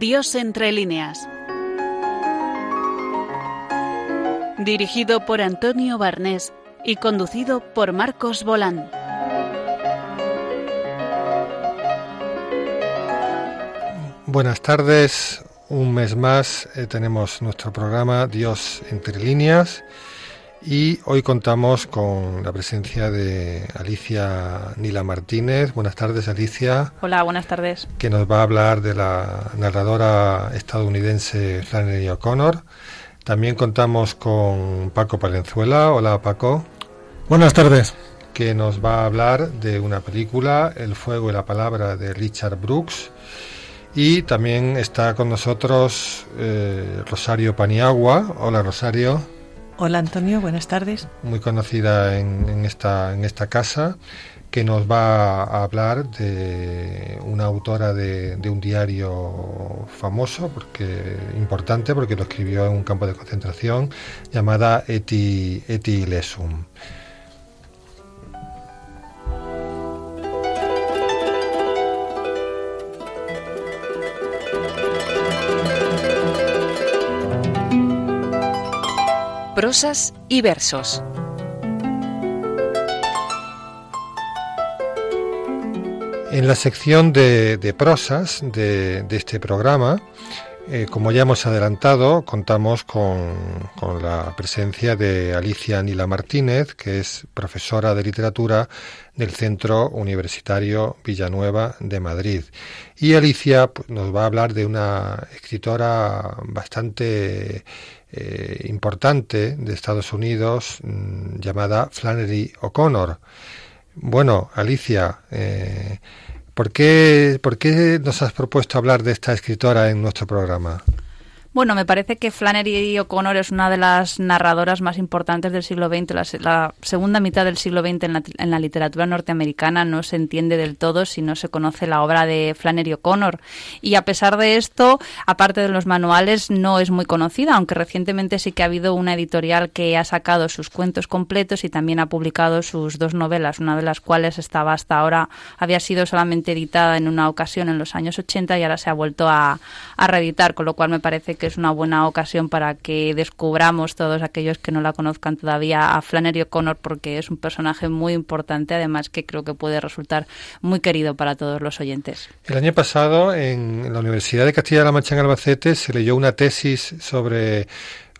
Dios entre líneas. Dirigido por Antonio Barnés y conducido por Marcos Bolán. Buenas tardes, un mes más eh, tenemos nuestro programa Dios entre líneas y hoy contamos con la presencia de Alicia Nila Martínez. Buenas tardes, Alicia. Hola, buenas tardes. Que nos va a hablar de la narradora estadounidense Flannery O'Connor. También contamos con Paco Palenzuela. Hola, Paco. Buenas tardes. Que nos va a hablar de una película, El fuego y la palabra, de Richard Brooks. Y también está con nosotros eh, Rosario Paniagua. Hola, Rosario. Hola Antonio, buenas tardes. Muy conocida en, esta, en esta casa, que nos va a hablar de una autora de, un diario famoso, porque importante, porque lo escribió en un campo de concentración, llamada Eti, Eti Lesum. Prosas y versos. En la sección de, prosas de, este programa, eh, como ya hemos adelantado, contamos con, la presencia de Alicia Nila Martínez, que es profesora de literatura del Centro Universitario Villanueva de Madrid. Y Alicia pues, nos va a hablar de una escritora bastante eh, importante de Estados Unidos mm, llamada Flannery O'Connor. Bueno, Alicia, eh, ¿por, qué, ¿por qué nos has propuesto hablar de esta escritora en nuestro programa? Bueno, me parece que Flannery O'Connor es una de las narradoras más importantes del siglo XX. La, segunda mitad del siglo XX en la, literatura norteamericana no se entiende del todo si no se conoce la obra de Flannery O'Connor. Y a pesar de esto, aparte de los manuales, no es muy conocida, aunque recientemente sí que ha habido una editorial que ha sacado sus cuentos completos y también ha publicado sus dos novelas, una de las cuales estaba hasta ahora, había sido solamente editada en una ocasión en los años 80 y ahora se ha vuelto a, a reeditar, con lo cual me parece que es una buena ocasión para que descubramos todos aquellos que no la conozcan todavía a Flannery O'Connor porque es un personaje muy importante, además que creo que puede resultar muy querido para todos los oyentes. El año pasado en la Universidad de Castilla-La Mancha en Albacete se leyó una tesis sobre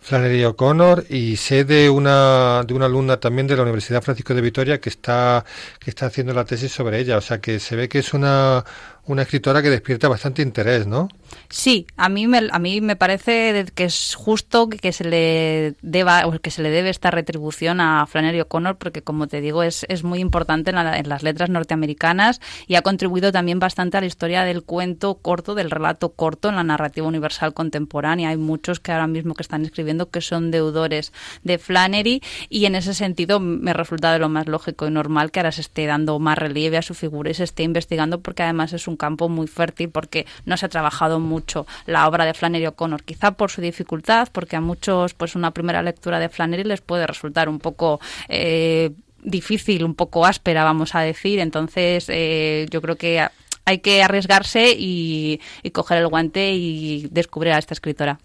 Flannery O'Connor y sé de una de una alumna también de la Universidad Francisco de Vitoria que está que está haciendo la tesis sobre ella, o sea que se ve que es una una escritora que despierta bastante interés, ¿no? Sí, a mí me, a mí me parece que es justo que se le deba o que se le debe esta retribución a Flannery O'Connor porque como te digo es, es muy importante en, las letras norteamericanas y ha contribuido también bastante a la historia del cuento corto, del relato corto en la narrativa universal contemporánea. Hay muchos que ahora mismo que están escribiendo que son deudores de Flannery y en ese sentido me resulta de lo más lógico y normal que ahora se esté dando más relieve a su figura y se esté investigando porque además es un un campo muy fértil porque no se ha trabajado mucho la obra de Flannery O'Connor, quizá por su dificultad, porque a muchos pues una primera lectura de Flannery les puede resultar un poco eh, difícil, un poco áspera, vamos a decir. Entonces, eh, yo creo que hay que arriesgarse y, y coger el guante y descubrir a esta escritora.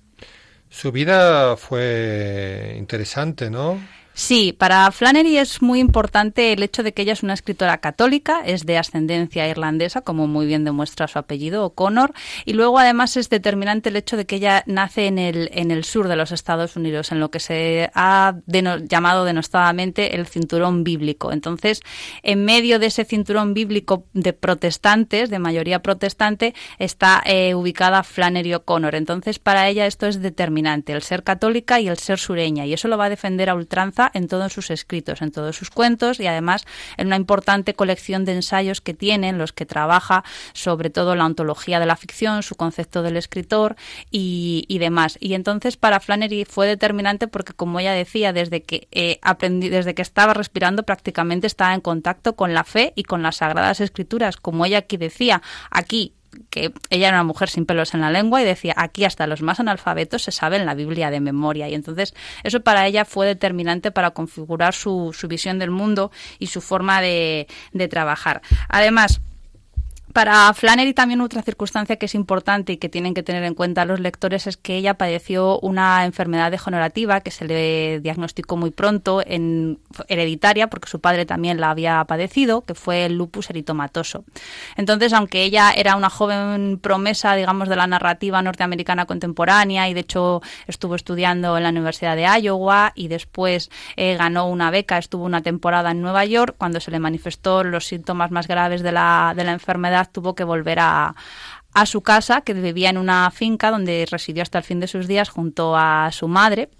Su vida fue interesante, ¿no? Sí, para Flannery es muy importante el hecho de que ella es una escritora católica, es de ascendencia irlandesa, como muy bien demuestra su apellido, O'Connor, y luego además es determinante el hecho de que ella nace en el, en el sur de los Estados Unidos, en lo que se ha llamado denostadamente el cinturón bíblico. Entonces, en medio de ese cinturón bíblico de protestantes, de mayoría protestante, está eh, ubicada Flannery O'Connor. Entonces, para ella esto es determinante, el ser católica y el ser sureña, y eso lo va a defender a ultranza en todos sus escritos, en todos sus cuentos y además en una importante colección de ensayos que tiene, en los que trabaja sobre todo la ontología de la ficción, su concepto del escritor y, demás. Y entonces para Flannery fue determinante porque, como ella decía, desde que eh, aprendí, desde que estaba respirando prácticamente estaba en contacto con la fe y con las sagradas escrituras, como ella aquí decía, aquí que ella era una mujer sin pelos en la lengua y decía, aquí hasta los más analfabetos se saben la Biblia de memoria. Y entonces eso para ella fue determinante para configurar su, su visión del mundo y su forma de, de trabajar. Además, Para Flannery también otra circunstancia que es importante y que tienen que tener en cuenta los lectores es que ella padeció una enfermedad degenerativa que se le diagnosticó muy pronto, en hereditaria, porque su padre también la había padecido, que fue el lupus eritomatoso. Entonces, aunque ella era una joven promesa, digamos, de la narrativa norteamericana contemporánea y de hecho estuvo estudiando en la Universidad de Iowa y después eh, ganó una beca, estuvo una temporada en Nueva York, cuando se le manifestó los síntomas más graves de la, de la enfermedad tuvo que volver a, a su casa, que vivía en una finca donde residió hasta el fin de sus días junto a su madre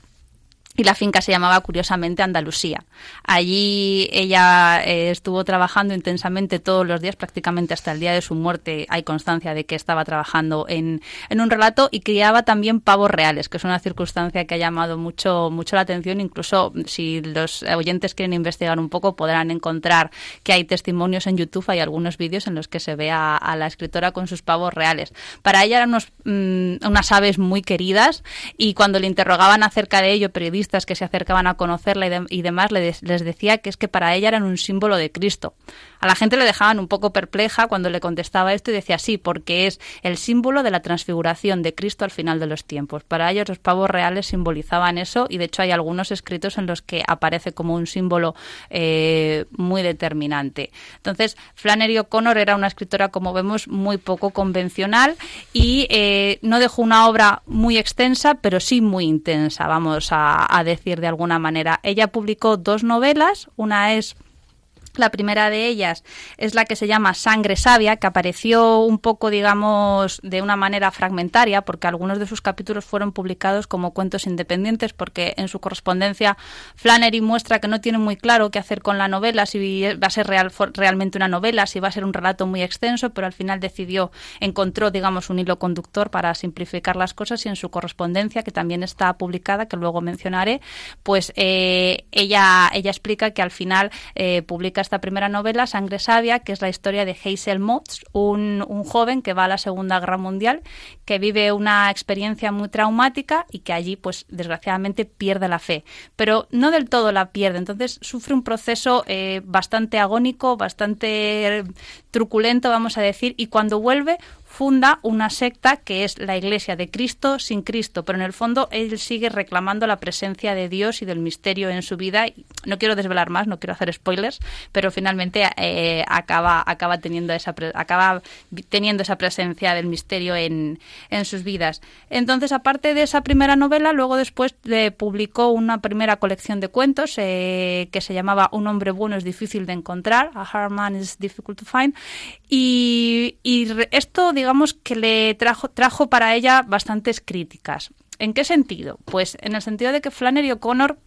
y la finca se llamaba curiosamente Andalucía. Allí ella eh, estuvo trabajando intensamente todos los días, prácticamente hasta el día de su muerte hay constancia de que estaba trabajando en, en, un relato y criaba también pavos reales, que es una circunstancia que ha llamado mucho, mucho la atención. Incluso si los oyentes quieren investigar un poco podrán encontrar que hay testimonios en YouTube, hay algunos vídeos en los que se ve a, la escritora con sus pavos reales. Para ella eran unos, mm, unas aves muy queridas y cuando le interrogaban acerca de ello periodistas que se acercaban a conocerla y, demás les, decía que es que para ella eran un símbolo de Cristo. A la gente le dejaban un poco perpleja cuando le contestaba esto y decía sí, porque es el símbolo de la transfiguración de Cristo al final de los tiempos. Para ellos los pavos reales simbolizaban eso y de hecho hay algunos escritos en los que aparece como un símbolo eh, muy determinante. Entonces, Flannery O'Connor era una escritora, como vemos, muy poco convencional y eh, no dejó una obra muy extensa, pero sí muy intensa, vamos a, a decir de alguna manera. Ella publicó dos novelas, una es la primera de ellas es la que se llama Sangre Sabia, que apareció un poco, digamos, de una manera fragmentaria, porque algunos de sus capítulos fueron publicados como cuentos independientes, porque en su correspondencia Flannery muestra que no tiene muy claro qué hacer con la novela, si va a ser real, realmente una novela, si va a ser un relato muy extenso, pero al final decidió, encontró, digamos, un hilo conductor para simplificar las cosas y en su correspondencia, que también está publicada, que luego mencionaré, pues eh, ella, ella explica que al final eh, publica esta primera novela, Sangre Sabia, que es la historia de Hazel Motz, un, un, joven que va a la Segunda Guerra Mundial, que vive una experiencia muy traumática y que allí, pues desgraciadamente, pierde la fe. Pero no del todo la pierde, entonces sufre un proceso eh, bastante agónico, bastante truculento, vamos a decir, y cuando vuelve funda una secta que es la Iglesia de Cristo sin Cristo, pero en el fondo él sigue reclamando la presencia de Dios y del misterio en su vida. No quiero desvelar más, no quiero hacer spoilers, pero finalmente eh, acaba, acaba, teniendo esa, acaba teniendo esa presencia del misterio en, en sus vidas. Entonces, aparte de esa primera novela, luego después le publicó una primera colección de cuentos eh, que se llamaba Un hombre bueno es difícil de encontrar, A Hard Man is Difficult to Find, y, y esto, digamos que le trajo, trajo para ella bastantes críticas. ¿En qué sentido? Pues en el sentido de que Flannery O'Connor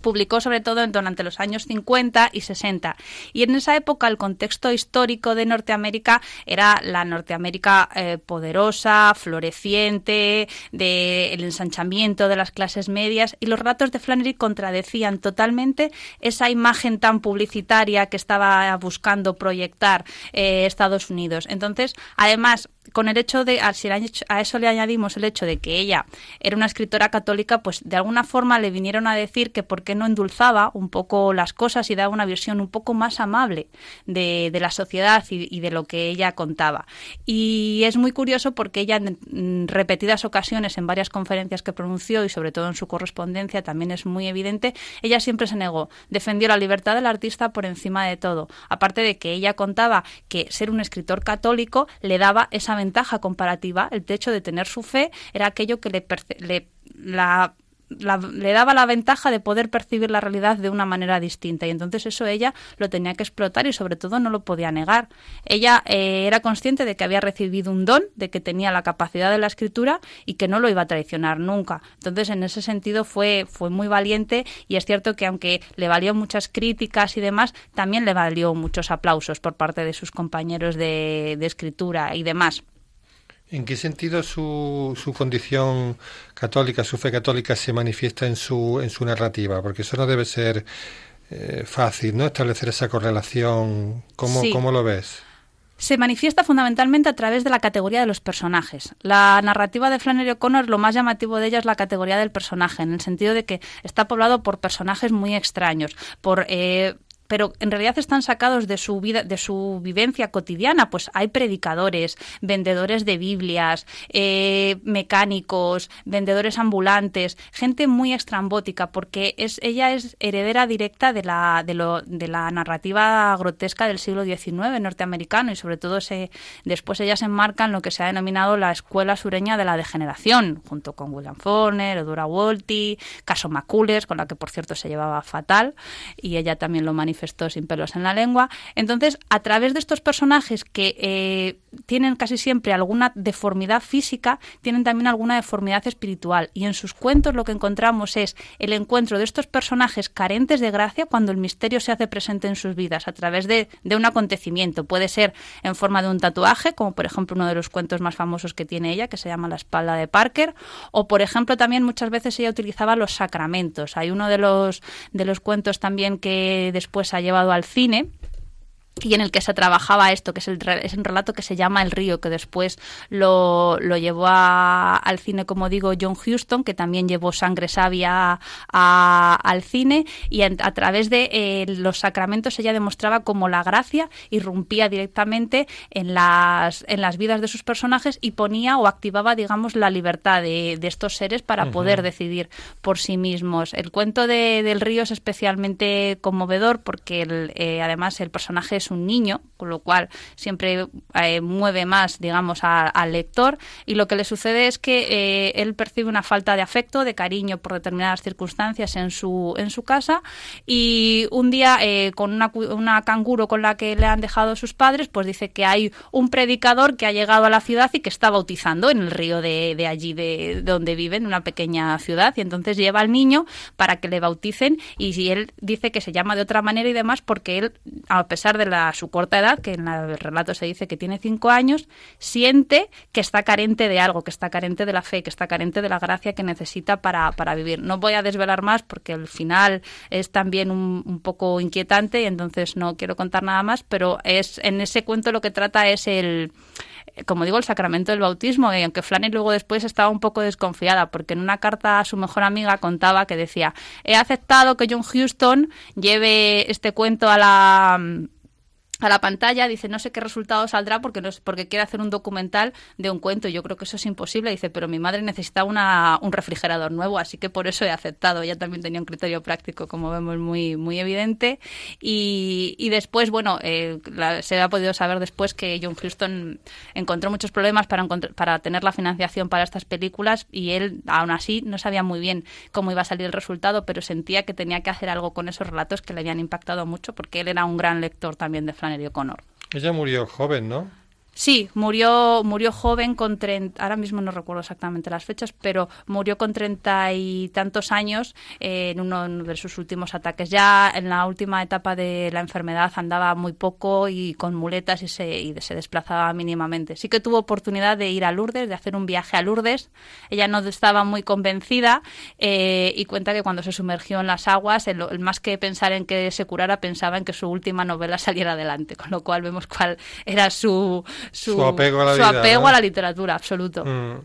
publicó sobre todo durante los años 50 y 60. Y en esa época el contexto histórico de Norteamérica era la Norteamérica eh, poderosa, floreciente, del ensanchamiento de las clases medias y los relatos de Flannery contradecían totalmente esa imagen tan publicitaria que estaba buscando proyectar eh, Estados Unidos. Entonces, además, con el hecho de, si a eso le añadimos el hecho de que ella era una escritora católica, pues de alguna forma le vinieron a decir que por qué no endulzaba un poco las cosas y daba una visión un poco más amable de, de la sociedad y, y, de lo que ella contaba. Y es muy curioso porque ella en repetidas ocasiones, en varias conferencias que pronunció y sobre todo en su correspondencia también es muy evidente, ella siempre se negó, defendió la libertad del artista por encima de todo. Aparte de que ella contaba que ser un escritor católico le daba esa ventaja comparativa, el hecho de tener su fe era aquello que le, le la le daba la ventaja de poder percibir la realidad de una manera distinta y entonces eso ella lo tenía que explotar y sobre todo no lo podía negar. Ella eh, era consciente de que había recibido un don, de que tenía la capacidad de la escritura y que no lo iba a traicionar nunca. Entonces en ese sentido fue, fue muy valiente y es cierto que aunque le valió muchas críticas y demás, también le valió muchos aplausos por parte de sus compañeros de, de escritura y demás. ¿En qué sentido su, su condición católica, su fe católica se manifiesta en su, en su narrativa? Porque eso no debe ser eh, fácil, ¿no? Establecer esa correlación. ¿Cómo, sí. ¿Cómo lo ves? se manifiesta fundamentalmente a través de la categoría de los personajes. La narrativa de Flannery O'Connor, lo más llamativo de ella es la categoría del personaje, en el sentido de que está poblado por personajes muy extraños, por eh, pero en realidad están sacados de su vida, de su vivencia cotidiana. Pues hay predicadores, vendedores de Biblias, eh, mecánicos, vendedores ambulantes, gente muy extrambótica, porque es, ella es heredera directa de la, de, la narrativa grotesca del siglo XIX norteamericano y sobre todo se, después ella se enmarca en lo que se ha denominado la escuela sureña de la degeneración, junto con William Faulkner, Edura Wolty, Caso Macules, con la que por cierto se llevaba fatal, y ella también lo manifestó sin pelos en la lengua. Entonces, a través de estos personajes que eh, tienen casi siempre alguna deformidad física, tienen también alguna deformidad espiritual. Y en sus cuentos lo que encontramos es el encuentro de estos personajes carentes de gracia cuando el misterio se hace presente en sus vidas a través de, de un acontecimiento. Puede ser en forma de un tatuaje, como por ejemplo uno de los cuentos más famosos que tiene ella, que se llama La espalda de Parker, o por ejemplo también muchas veces ella utilizaba los sacramentos. Hay uno de los, de los cuentos también que después ha llevado al cine, y en el que se trabajaba esto, que es, el, es un relato que se llama El río, que después lo, lo llevó al cine, como digo, John Huston, que también llevó Sangre Sabia al cine, y a, través de eh, los sacramentos ella demostraba cómo la gracia irrumpía directamente en las, en las vidas de sus personajes y ponía o activaba, digamos, la libertad de, de estos seres para poder decidir por sí mismos. El cuento de, del río es especialmente conmovedor porque el, eh, además el personaje es un niño, con lo cual siempre eh, mueve más, digamos, al lector y lo que le sucede es que eh, él percibe una falta de afecto, de cariño por determinadas circunstancias en su, en su casa y un día eh, con una, una canguro con la que le han dejado sus padres, pues dice que hay un predicador que ha llegado a la ciudad y que está bautizando en el río de, de allí, de, donde vive, en una pequeña ciudad, y entonces lleva al niño para que le bauticen y si él dice que se llama de otra manera y demás porque él, a pesar de su corta edad, que en el relato se dice que tiene cinco años, siente que está carente de algo, que está carente de la fe, que está carente de la gracia que necesita para, para vivir. No voy a desvelar más porque el final es también un, un, poco inquietante y entonces no quiero contar nada más, pero es en ese cuento lo que trata es el como digo, el sacramento del bautismo, y aunque Flannery luego después estaba un poco desconfiada, porque en una carta a su mejor amiga contaba que decía, he aceptado que John Houston lleve este cuento a la a la pantalla, dice, no sé qué resultado saldrá porque, no, porque quiere hacer un documental de un cuento. Yo creo que eso es imposible. Dice, pero mi madre necesita una, un refrigerador nuevo, así que por eso he aceptado. Ella también tenía un criterio práctico, como vemos, muy, muy evidente. Y, después, bueno, eh, se ha podido saber después que John Huston encontró muchos problemas para, para tener la financiación para estas películas y él, aún así, no sabía muy bien cómo iba a salir el resultado, pero sentía que tenía que hacer algo con esos relatos que le habían impactado mucho porque él era un gran lector también de Ella murió joven, ¿no? Sí, murió, murió joven con 30, ahora mismo no recuerdo exactamente las fechas, pero murió con treinta y tantos años eh, en uno de sus últimos ataques. Ya en la última etapa de la enfermedad andaba muy poco y con muletas y se, y se desplazaba mínimamente. Sí que tuvo oportunidad de ir a Lourdes, de hacer un viaje a Lourdes. Ella no estaba muy convencida eh, y cuenta que cuando se sumergió en las aguas, el, más que pensar en que se curara, pensaba en que su última novela saliera adelante, con lo cual vemos cuál era su su, apego a la, su apego a la literatura, absoluto. Mm.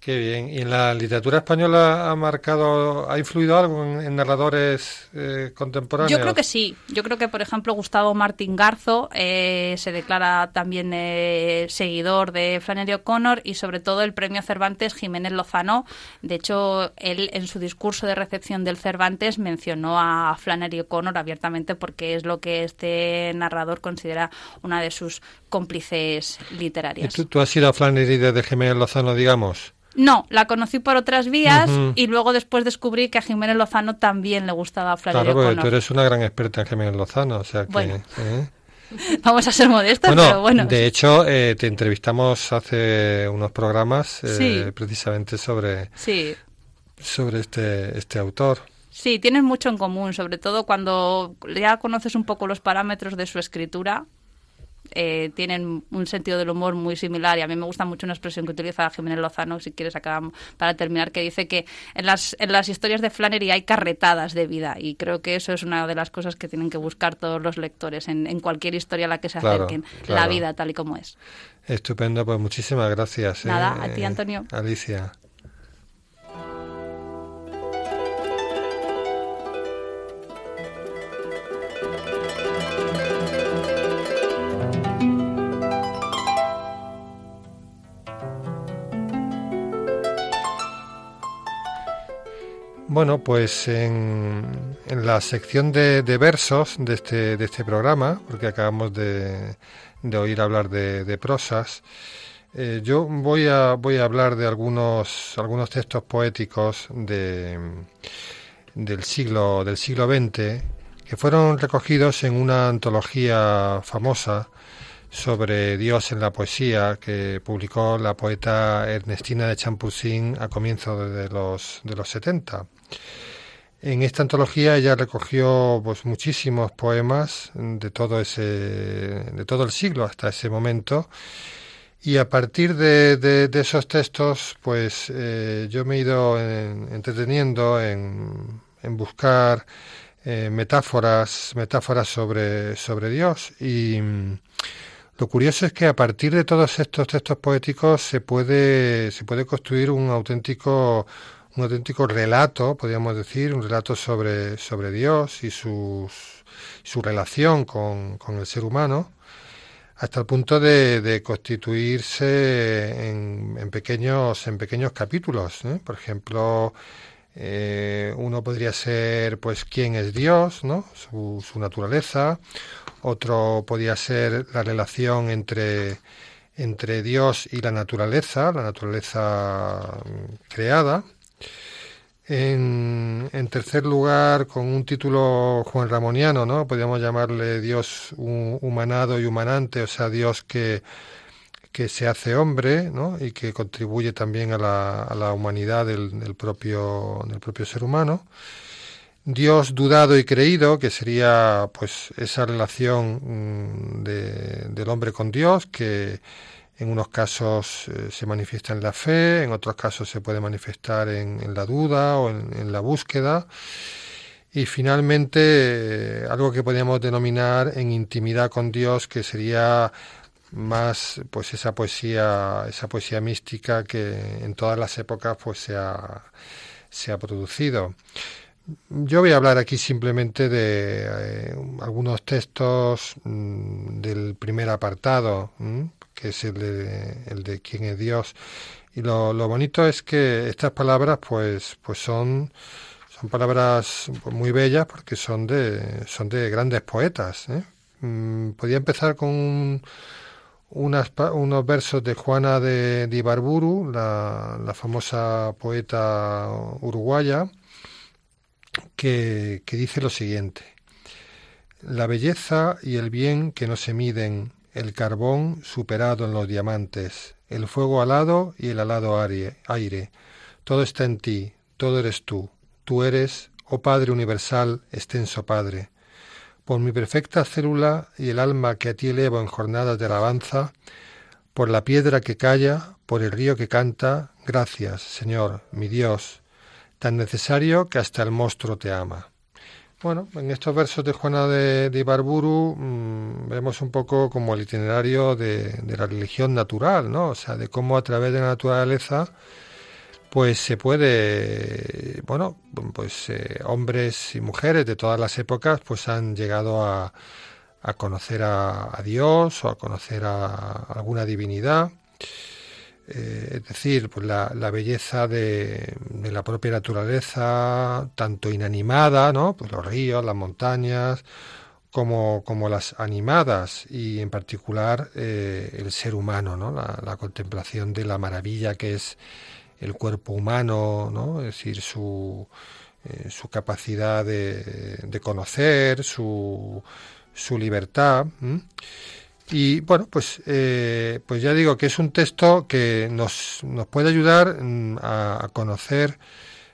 Qué bien. ¿Y en la literatura española ha marcado, ha influido algo en, en narradores eh, contemporáneos? Yo creo que sí. Yo creo que, por ejemplo, Gustavo Martín Garzo eh, se declara también eh, seguidor de Flannery O'Connor y, sobre todo, el premio Cervantes Jiménez Lozano. De hecho, él en su discurso de recepción del Cervantes mencionó a Flannery O'Connor abiertamente porque es lo que este narrador considera una de sus cómplices literarias. ¿Y tú, tú has ido a Flannery desde Jiménez Lozano, digamos? No, la conocí por otras vías uh -huh. y luego después descubrí que a Jiménez Lozano también le gustaba Flannery Claro, porque tú eres una gran experta en Jiménez Lozano, o sea que... Bueno. ¿eh? Vamos a ser modestos, Bueno, pero bueno. de hecho, eh, te entrevistamos hace unos programas eh, Sí. precisamente sobre, Sí, sobre este, este autor. sí, tienes mucho en común, sobre todo cuando ya conoces un poco los parámetros de su escritura. Eh, tienen un sentido del humor muy similar y a mí me gusta mucho una expresión que utiliza Jiménez Lozano, si quieres acabamos para terminar, que dice que en las, en las historias de Flannery hay carretadas de vida y creo que eso es una de las cosas que tienen que buscar todos los lectores en, en cualquier historia a la que se Claro, acerquen, claro. la vida tal y como es. Estupendo, pues muchísimas gracias. Nada, ¿eh? a ti, Antonio. Alicia. Bueno, pues en, la sección de, versos de este, de este programa, porque acabamos de, oír hablar de, prosas, eh, yo voy a, voy a hablar de algunos, algunos textos poéticos de, del, siglo, del siglo XX que fueron recogidos en una antología famosa sobre Dios en la poesía que publicó la poeta Ernestina de Champusín a comienzos de los, de los 70. En esta antología ella recogió pues muchísimos poemas de todo ese de todo el siglo hasta ese momento. Y a partir de, esos textos pues eh, yo me he ido entreteniendo en, buscar eh, metáforas metáforas sobre sobre Dios. Y mm, lo curioso es que a partir de todos estos textos poéticos se puede se puede construir un auténtico un auténtico relato, podríamos decir, un relato sobre, sobre Dios y sus, su relación con, el ser humano, hasta el punto de, constituirse en, pequeños, en pequeños capítulos. ¿eh? Por ejemplo, eh, uno podría ser pues quién es Dios, ¿no? su, su naturaleza, otro podría ser la relación entre entre Dios y la naturaleza, la naturaleza creada, en, tercer lugar, con un título Juan Ramoniano, ¿no? Podríamos llamarle Dios humanado y humanante, o sea, Dios que, que se hace hombre, ¿no? Y que contribuye también a la, a la humanidad del, propio, del propio ser humano. Dios dudado y creído, que sería pues esa relación mm, del hombre con Dios, que en unos casos eh, se manifiesta en la fe, en otros casos se puede manifestar en, la duda o en, la búsqueda. Y finalmente, eh, algo que podríamos denominar en intimidad con Dios, que sería más pues esa poesía, esa poesía mística que en todas las épocas pues se ha, se ha producido. Yo voy a hablar aquí simplemente de eh, algunos textos mm, del primer apartado, que es el de, el de quién es Dios. Y lo, lo, bonito es que estas palabras pues, pues son, son palabras muy bellas porque son de, son de grandes poetas. ¿eh? Mm, podía empezar con unos versos de Juana de, de Ibarburu, la, la, famosa poeta uruguaya, que, que dice lo siguiente. La belleza y el bien que no se miden, el carbón superado en los diamantes, el fuego alado y el alado aire. Todo está en ti, todo eres tú. Tú eres, oh Padre universal, extenso Padre. Por mi perfecta célula y el alma que a ti elevo en jornadas de alabanza, por la piedra que calla, por el río que canta, gracias, Señor, mi Dios, tan necesario que hasta el monstruo te ama. Bueno, en estos versos de Juana de, Ibarburu mm, vemos un poco como el itinerario de, la religión natural, ¿no? O sea, de cómo a través de la naturaleza pues se puede, bueno, pues eh, hombres y mujeres de todas las épocas pues han llegado a, conocer a, a, Dios o a conocer a alguna divinidad. Eh, es decir, pues la, belleza de, la propia naturaleza, tanto inanimada, ¿no? Pues los ríos, las montañas, como, como las animadas y en particular eh, el ser humano, ¿no? La, contemplación de la maravilla que es el cuerpo humano, ¿no? Es decir, su, eh, su capacidad de, conocer, su, su libertad. Y bueno, pues, eh, pues ya digo que es un texto que nos, nos puede ayudar mm, a, conocer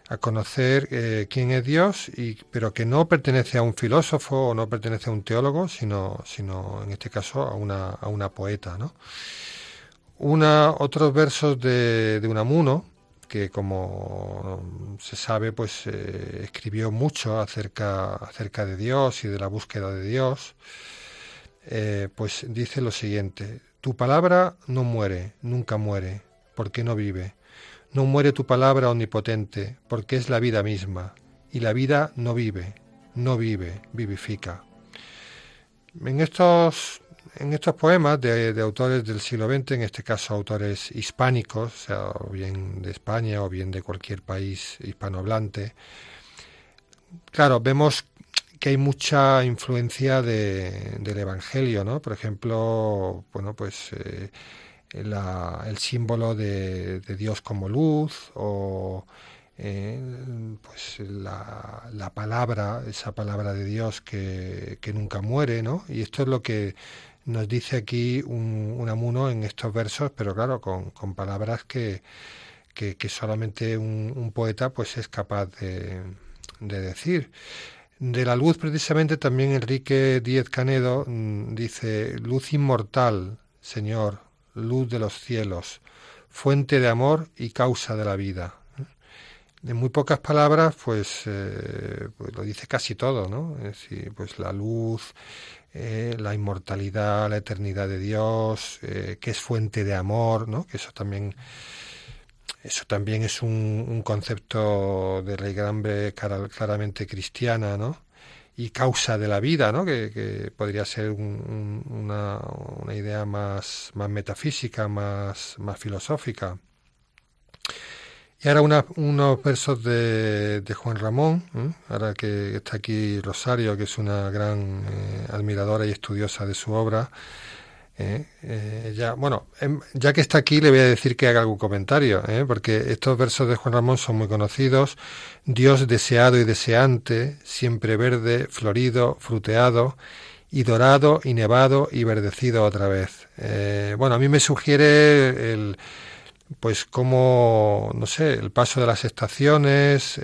a conocer eh, quién es Dios, y, pero que no pertenece a un filósofo o no pertenece a un teólogo, sino, sino en este caso a una, a una poeta. ¿no? Una, otros versos de, de Unamuno, que como se sabe, pues eh, escribió mucho acerca, acerca de Dios y de la búsqueda de Dios. Eh, pues dice lo siguiente, tu palabra no muere, nunca muere, porque no vive. No muere tu palabra omnipotente, porque es la vida misma, y la vida no vive, no vive, vivifica. en estos en estos poemas de, autores del siglo XX, en este caso autores hispánicos, o sea, o bien de España o bien de cualquier país hispanohablante, claro, vemos que hay mucha influencia del Evangelio, ¿no? Por ejemplo, bueno, pues eh, el símbolo de, Dios como luz o eh, pues la, la, palabra, esa palabra de Dios que, nunca muere, ¿no? Y esto es lo que nos dice aquí un, Amuno en estos versos, pero claro, con, palabras que, que, solamente un, poeta pues es capaz de, decir. De la luz, precisamente, también Enrique Díez Canedo mm, dice, luz inmortal, Señor, luz de los cielos, fuente de amor y causa de la vida. En muy pocas palabras, pues, eh, pues lo dice casi todo, ¿no? Es decir, pues la luz, eh, la inmortalidad, la eternidad de Dios, eh, que es fuente de amor, ¿no? Que eso también, eso también es un, concepto de la gran claramente cristiana, ¿no? Y causa de la vida, ¿no? Que, podría ser una, idea más, metafísica, más, más filosófica. Y ahora unos versos de, Juan Ramón, ahora que está aquí Rosario, que es una gran eh, admiradora y estudiosa de su obra. Eh, eh, ya, bueno, em, ya que está aquí le voy a decir que haga algún comentario, porque estos versos de Juan Ramón son muy conocidos. Dios deseado y deseante, siempre verde, florido, fruteado, y dorado, y nevado, y verdecido otra vez. bueno, a mí me sugiere el pues como, no sé, el paso de las estaciones,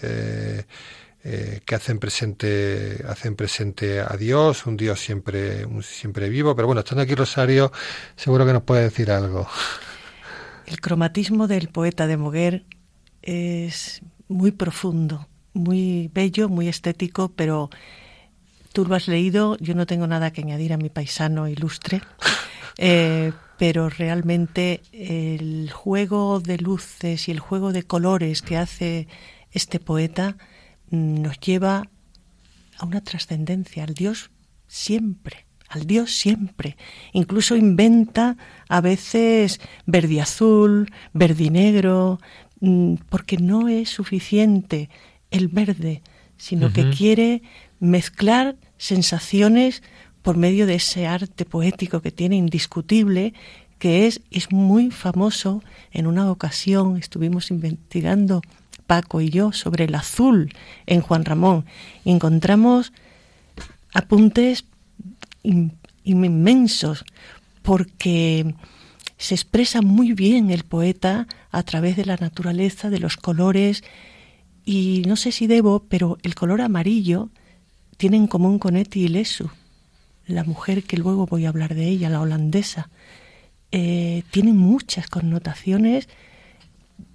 eh, que hacen presente, hacen presente a Dios, un Dios siempre, siempre vivo. Pero bueno, estando aquí Rosario, seguro que nos puede decir algo. El cromatismo del poeta de Moguer es muy profundo, muy bello, muy estético, pero tú lo has leído, yo no tengo nada que añadir a mi paisano ilustre. Eh, pero realmente el juego de luces y el juego de colores que hace este poeta nos lleva a una trascendencia, al Dios siempre, al Dios siempre. Incluso inventa a veces verde azul, verde negro, mm, porque no es suficiente el verde, sino que quiere mezclar sensaciones por medio de ese arte poético que tiene indiscutible, que es, es muy famoso. En una ocasión estuvimos investigando Paco y yo sobre el azul en Juan Ramón. Encontramos apuntes inmensos porque se expresa muy bien el poeta a través de la naturaleza, de los colores y no sé si debo, pero el color amarillo tiene en común con Eti Lesu la mujer que luego voy a hablar de ella, la holandesa, eh, tiene muchas connotaciones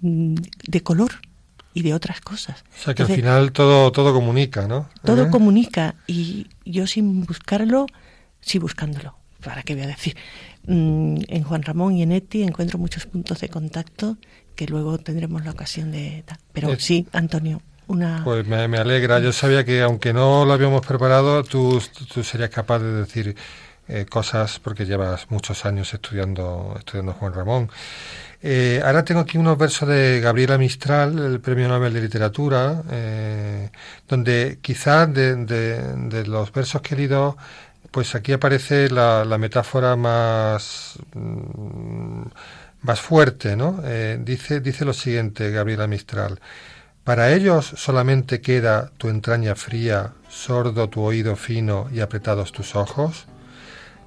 mm, de color y de otras cosas. O sea que al final todo, todo comunica, ¿no? Todo ¿Eh? comunica y yo sin buscarlo, sí buscándolo. ¿Para qué voy a decir? Mm, en Juan Ramón y en Eti encuentro muchos puntos de contacto que luego tendremos la ocasión de... Pero sí, Antonio, pues me, alegra. Yo sabía que aunque no lo habíamos preparado, tú, tú serías capaz de decir eh, cosas porque llevas muchos años estudiando, estudiando Juan Ramón. Eh, ahora tengo aquí unos versos de Gabriela Mistral, el Premio Nobel de Literatura, eh, donde quizás de, los versos que he leído, pues aquí aparece la, metáfora más, mm, más fuerte, ¿no? dice, dice lo siguiente, Gabriela Mistral. Para ellos solamente queda tu entraña fría, sordo tu oído fino y apretados tus ojos.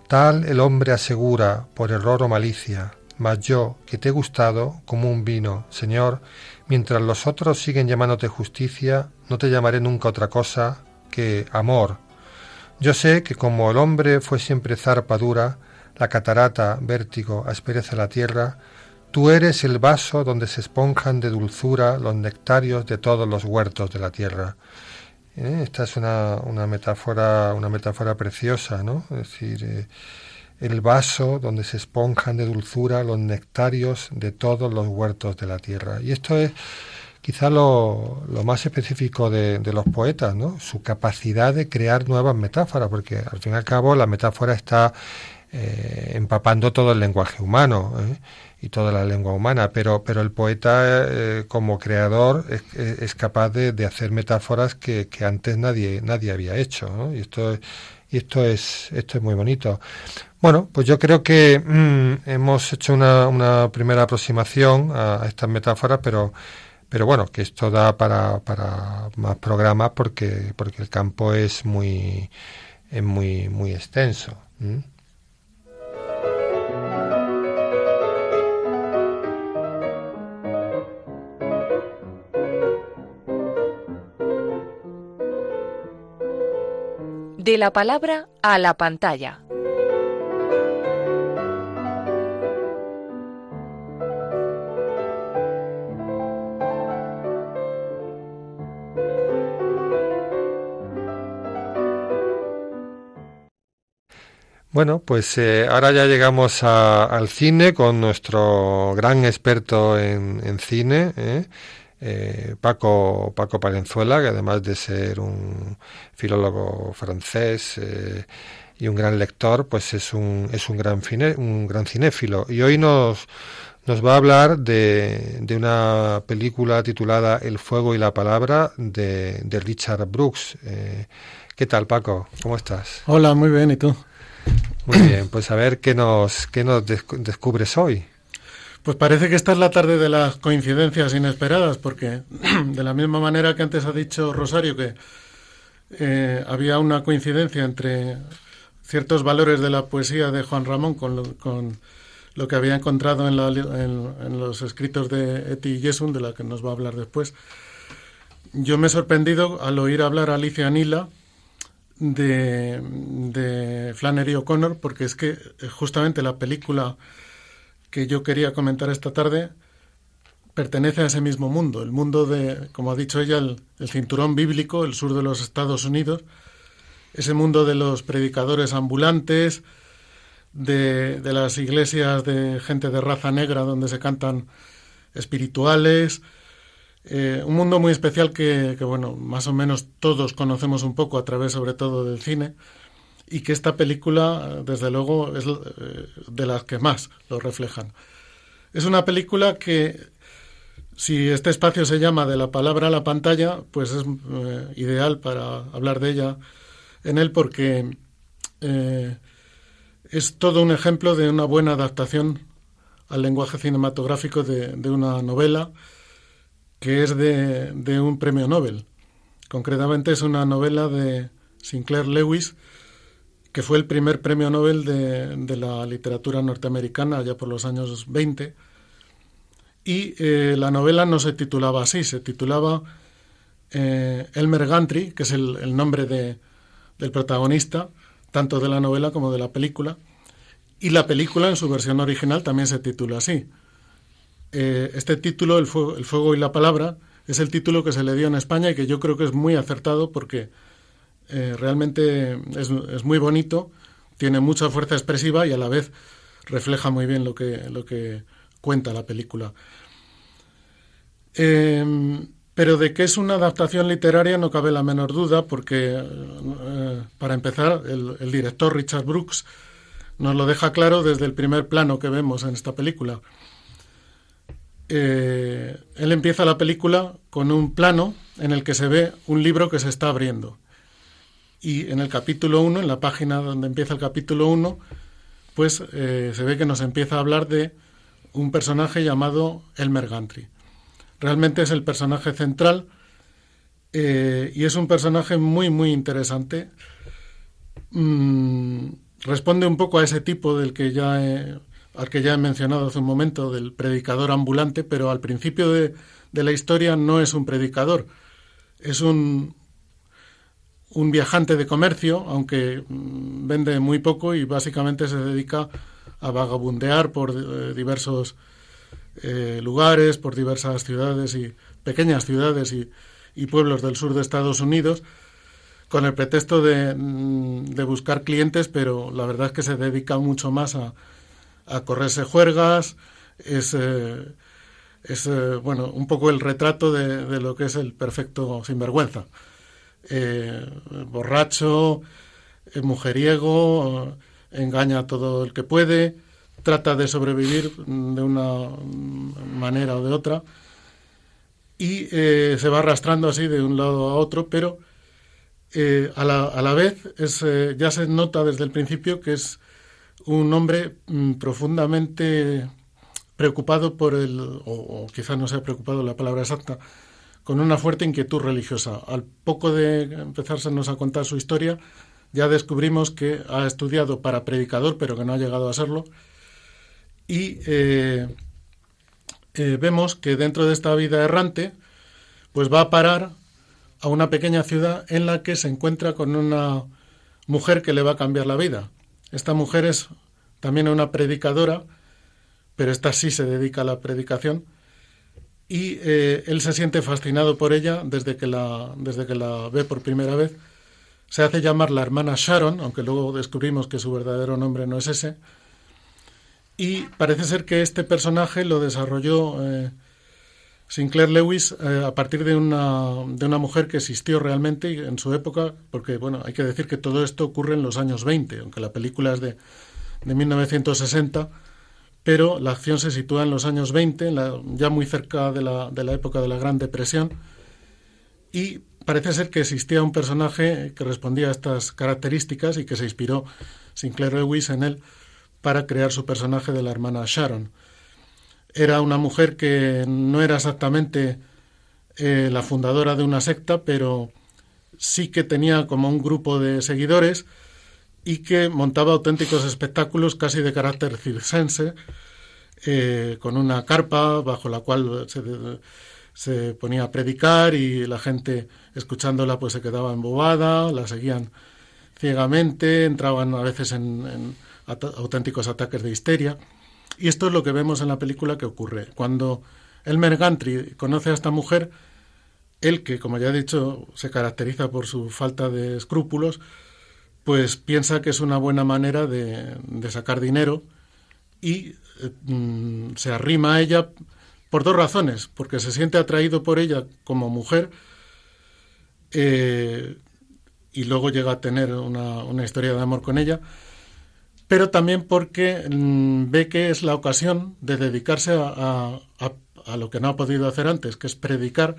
Tal el hombre asegura por error o malicia, mas yo, que te he gustado como un vino, Señor, mientras los otros siguen llamándote justicia, no te llamaré nunca otra cosa que amor. Yo sé que como el hombre fue siempre zarpa dura, la catarata, vértigo, aspereza la tierra, Tú eres el vaso donde se esponjan de dulzura los nectarios de todos los huertos de la tierra. ¿Eh? Esta es una, una, metáfora, una metáfora preciosa, ¿no? Es decir, eh, el vaso donde se esponjan de dulzura los nectarios de todos los huertos de la tierra. Y esto es quizá lo, más específico de, los poetas, ¿no? Su capacidad de crear nuevas metáforas, porque al fin y al cabo la metáfora está eh, empapando todo el lenguaje humano ¿eh? y toda la lengua humana, pero, pero el poeta eh, como creador es, capaz de, hacer metáforas que, antes nadie, nadie había hecho, y esto y esto es esto es muy bonito. Bueno, pues yo creo que mm, hemos hecho una, una primera aproximación a, estas metáforas, pero pero bueno, que esto da para, para más programas porque porque el campo es muy es muy muy extenso. De la palabra a la pantalla. Bueno, pues eh, ahora ya llegamos al cine con nuestro gran experto en, cine, ¿eh? Eh, Paco, Paco Palenzuela, que además de ser un filólogo francés eh, y un gran lector, pues es un, es un, gran, un gran cinéfilo. Y hoy nos, nos va a hablar de, de, una película titulada El fuego y la palabra de, de Richard Brooks. Eh, ¿Qué tal, Paco? ¿Cómo estás? Hola, muy bien, ¿y tú? Muy bien, pues a ver qué nos, qué nos descubres hoy. Pues parece que esta es la tarde de las coincidencias inesperadas, porque de la misma manera que antes ha dicho Rosario que eh, había una coincidencia entre ciertos valores de la poesía de Juan Ramón con lo, con lo que había encontrado en, en, los escritos de Eti Yesun, de la que nos va a hablar después. Yo me he sorprendido al oír hablar a Alicia Nila de, de Flannery O'Connor, porque es que eh, justamente la película que yo quería comentar esta tarde pertenece a ese mismo mundo, el mundo de, como ha dicho ella, el, cinturón bíblico, el sur de los Estados Unidos, ese mundo de los predicadores ambulantes, de, las iglesias de gente de raza negra donde se cantan espirituales, eh, un mundo muy especial que, que, bueno, más o menos todos conocemos un poco a través sobre todo del cine, y que esta película, desde luego, es eh, de las que más lo reflejan. Es una película que, si este espacio se llama de la palabra a la pantalla, pues es eh, ideal para hablar de ella en él porque eh, es todo un ejemplo de una buena adaptación al lenguaje cinematográfico de, una novela que es de, de un premio Nobel. Concretamente es una novela de Sinclair Lewis, que fue el primer premio Nobel de, la literatura norteamericana ya por los años 20. Y eh, la novela no se titulaba así, se titulaba eh, Elmer Gantry, que es el, nombre de, del protagonista, tanto de la novela como de la película. Y la película en su versión original también se titula así. Eh, este título, el el fuego y la palabra, es el título que se le dio en España y que yo creo que es muy acertado porque eh, realmente es, muy bonito, tiene mucha fuerza expresiva y a la vez refleja muy bien lo que, cuenta la película. Em, pero de que es una adaptación literaria no cabe la menor duda, porque, eh, para empezar, el, director Richard Brooks nos lo deja claro desde el primer plano que vemos en esta película. Eh, él empieza la película con un plano en el que se ve un libro que se está abriendo. Y en el capítulo 1, en la página donde empieza el capítulo 1, pues eh, se ve que nos empieza a hablar de un personaje llamado Elmer Gantry. Realmente es el personaje central eh, y es un personaje muy, muy interesante. Mm, responde un poco a ese tipo del que ya al que ya he mencionado hace un momento, del predicador ambulante, pero al principio de la historia no es un predicador, es un, un viajante de comercio, aunque mm, vende muy poco y básicamente se dedica a vagabundear por eh, diversos eh, lugares, por diversas ciudades y pequeñas ciudades y, pueblos del sur de Estados Unidos, con el pretexto de, mm, de, buscar clientes, pero la verdad es que se dedica mucho más a, a correrse juergas, es, eh, es bueno un poco el retrato de, lo que es el perfecto sinvergüenza. Eh, borracho, eh, mujeriego, engaña a todo el que puede, trata de sobrevivir de una manera o de otra y se va arrastrando así de un lado a otro, pero a, la, a, la, vez es, ya se nota desde el principio que es un hombre mm, profundamente preocupado por el, o, quizás no sea preocupado la palabra exacta, con una fuerte inquietud religiosa. Al poco de empezársenos a contar su historia, ya descubrimos que ha estudiado para predicador, pero que no ha llegado a serlo. Y eh, eh, vemos que dentro de esta vida errante, pues va a parar a una pequeña ciudad en la que se encuentra con una mujer que le va a cambiar la vida. Esta mujer es también una predicadora pero esta sí se dedica a la predicación y eh, él se siente fascinado por ella desde que, la, desde que la ve por primera vez. Se hace llamar la hermana Sharon, aunque luego descubrimos que su verdadero nombre no es ese. Y parece ser que este personaje lo desarrolló eh, Sinclair Lewis eh, a partir de una, de una mujer que existió realmente en su época, porque bueno, hay que decir que todo esto ocurre en los años 20, aunque la película es de, de 1960 pero la acción se sitúa en los años 20, ya muy cerca de la, época de la Gran Depresión, y parece ser que existía un personaje que respondía a estas características y que se inspiró Sinclair Lewis en él para crear su personaje de la hermana Sharon. Era una mujer que no era exactamente eh, la fundadora de una secta, pero sí que tenía como un grupo de seguidores y que montaba auténticos espectáculos casi de carácter circense, eh, con una carpa bajo la cual se, ponía a predicar y la gente escuchándola pues se quedaba embobada, la seguían ciegamente, entraban a veces en, auténticos ataques de histeria. Y esto es lo que vemos en la película que ocurre. Cuando Elmer Gantry conoce a esta mujer, él que, como ya he dicho, se caracteriza por su falta de escrúpulos, pues piensa que es una buena manera de, sacar dinero y eh, mm, se arrima a ella por dos razones, porque se siente atraído por ella como mujer eh, y luego llega a tener una, historia de amor con ella, pero también porque mm, ve que es la ocasión de dedicarse a, a lo que no ha podido hacer antes, que es predicar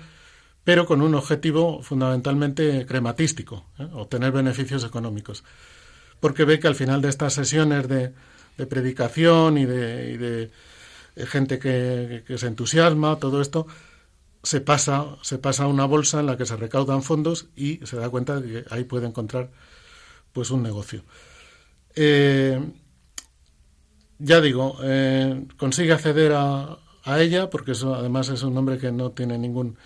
pero con un objetivo fundamentalmente crematístico, ¿eh? obtener beneficios económicos. Porque ve que al final de estas sesiones de, predicación y de, gente que, se entusiasma, todo esto, se pasa, se pasa a una bolsa en la que se recaudan fondos y se da cuenta de que ahí puede encontrar pues un negocio. Eh, ya digo, eh, consigue acceder a, a ella, porque eso además es un hombre que no tiene ningún